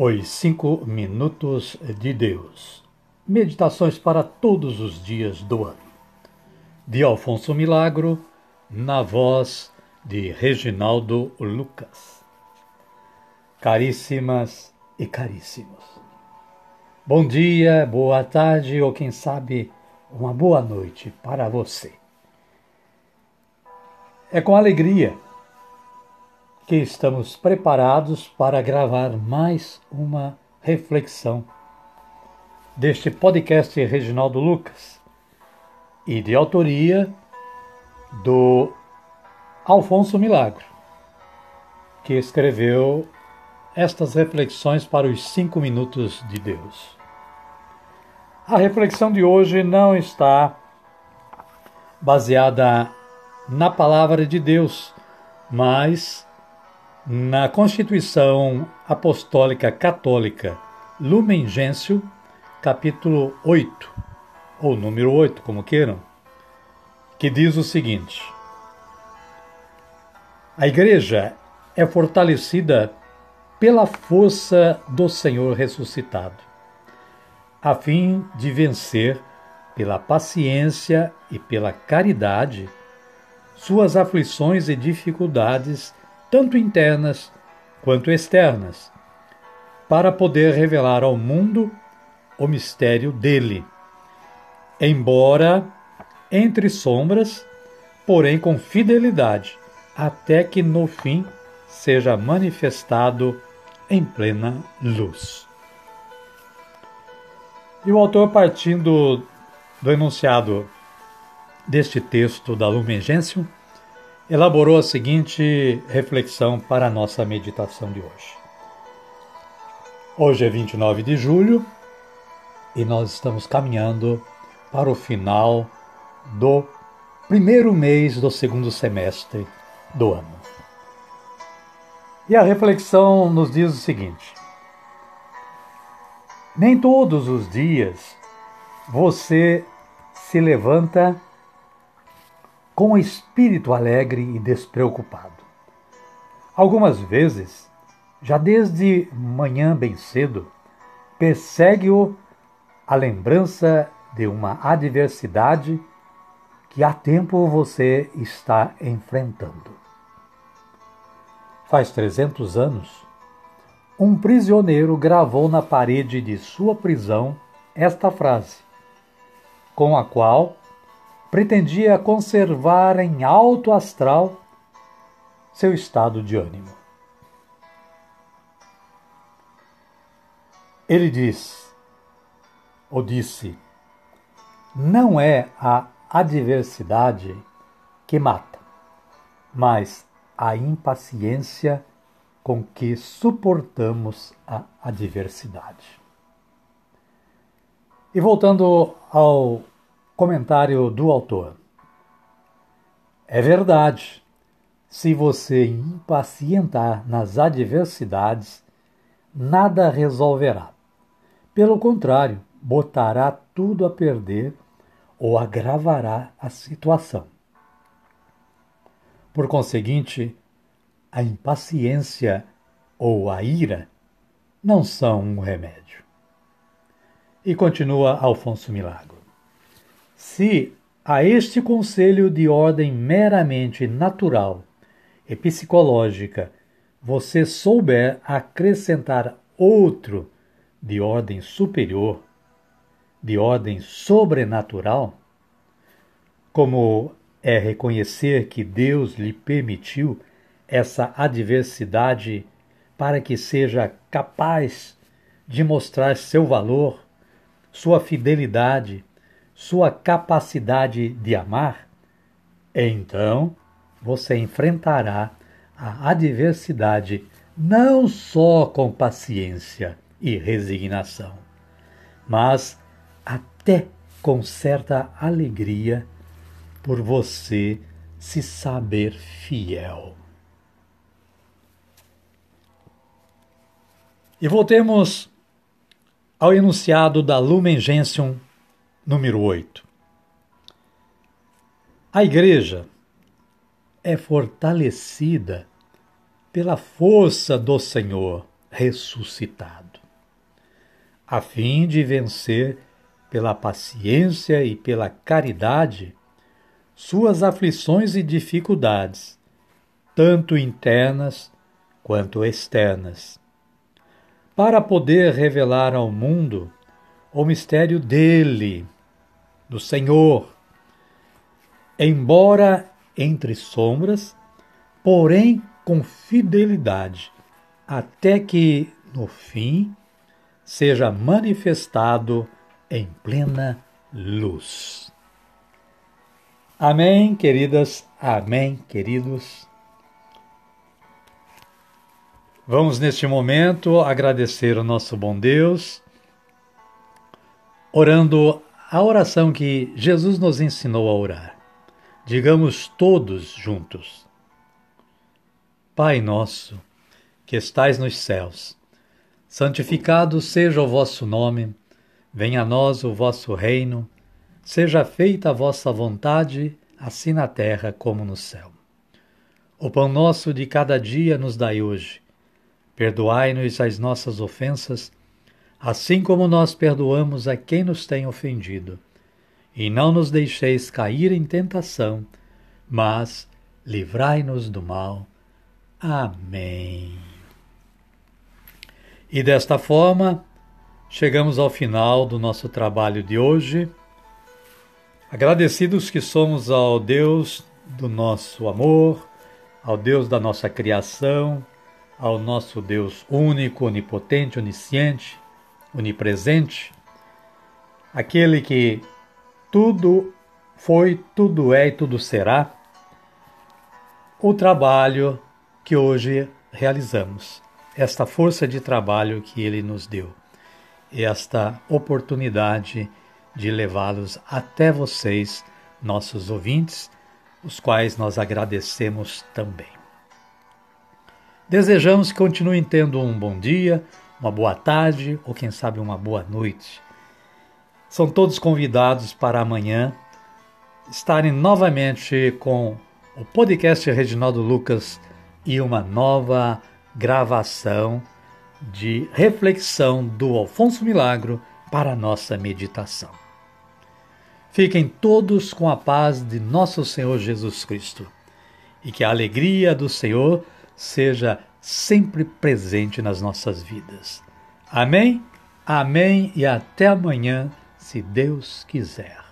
Os Cinco Minutos de Deus. Meditações para todos os dias do ano. De Alfonso Milagro, na voz de Reginaldo Lucas. Caríssimas e caríssimos. Bom dia, boa tarde ou quem sabe uma boa noite para você. É com alegria que estamos preparados para gravar mais uma reflexão deste podcast Reginaldo Lucas e de autoria do Alfonso Milagro, que escreveu estas reflexões para os cinco minutos de Deus. A reflexão de hoje não está baseada na palavra de Deus, mas na Constituição Apostólica Católica Lumen Gentium, capítulo 8, ou número 8, como queiram, que diz o seguinte: A Igreja é fortalecida pela força do Senhor ressuscitado, a fim de vencer pela paciência e pela caridade suas aflições e dificuldades tanto internas quanto externas, para poder revelar ao mundo o mistério dele. Embora entre sombras, porém com fidelidade, até que no fim seja manifestado em plena luz. E o autor, partindo do enunciado deste texto da Lumen Gentium, elaborou a seguinte reflexão para a nossa meditação de hoje. Hoje é 29 de julho e nós estamos caminhando para o final do primeiro mês do segundo semestre do ano. E a reflexão nos diz o seguinte: Nem todos os dias você se levanta com espírito alegre e despreocupado. Algumas vezes, já desde manhã bem cedo, persegue-o a lembrança de uma adversidade que há tempo você está enfrentando. Faz 300 anos, um prisioneiro gravou na parede de sua prisão esta frase, com a qual pretendia conservar em alto astral seu estado de ânimo. Ele diz, ou disse, não é a adversidade que mata, mas a impaciência com que suportamos a adversidade. E voltando ao Comentário do autor. É verdade. Se você impacientar nas adversidades, nada resolverá. Pelo contrário, botará tudo a perder ou agravará a situação. Por conseguinte, a impaciência ou a ira não são um remédio. E continua Alfonso Milagro. Se a este conselho de ordem meramente natural e psicológica você souber acrescentar outro de ordem superior, de ordem sobrenatural, como é reconhecer que Deus lhe permitiu essa adversidade para que seja capaz de mostrar seu valor, sua fidelidade sua capacidade de amar, então você enfrentará a adversidade não só com paciência e resignação, mas até com certa alegria por você se saber fiel. E voltemos ao enunciado da Lumen Gentium Número 8. A Igreja é fortalecida pela força do Senhor ressuscitado, a fim de vencer pela paciência e pela caridade suas aflições e dificuldades, tanto internas quanto externas, para poder revelar ao mundo o mistério dele, do Senhor, embora entre sombras, porém com fidelidade, até que, no fim, seja manifestado em plena luz. Amém, queridas, amém, queridos. Vamos neste momento agradecer o nosso bom Deus, orando a oração que Jesus nos ensinou a orar. Digamos todos juntos: Pai nosso, que estais nos céus, santificado seja o vosso nome, venha a nós o vosso reino, seja feita a vossa vontade, assim na terra como no céu. O pão nosso de cada dia nos dai hoje. Perdoai-nos as nossas ofensas, assim como nós perdoamos a quem nos tem ofendido. E não nos deixeis cair em tentação, mas livrai-nos do mal. Amém. E desta forma, chegamos ao final do nosso trabalho de hoje. Agradecidos que somos ao Deus do nosso amor, ao Deus da nossa criação, ao nosso Deus único, onipotente, onisciente, onipresente, aquele que tudo foi, tudo é e tudo será, o trabalho que hoje realizamos, esta força de trabalho que ele nos deu, esta oportunidade de levá-los até vocês, nossos ouvintes, os quais nós agradecemos também. Desejamos que continuem tendo um bom dia, uma boa tarde ou quem sabe uma boa noite. São todos convidados para amanhã estarem novamente com o podcast Reginaldo Lucas e uma nova gravação de reflexão do Alfonso Milagro para a nossa meditação. Fiquem todos com a paz de nosso Senhor Jesus Cristo e que a alegria do Senhor seja sempre presente nas nossas vidas. Amém? Amém e até amanhã, se Deus quiser.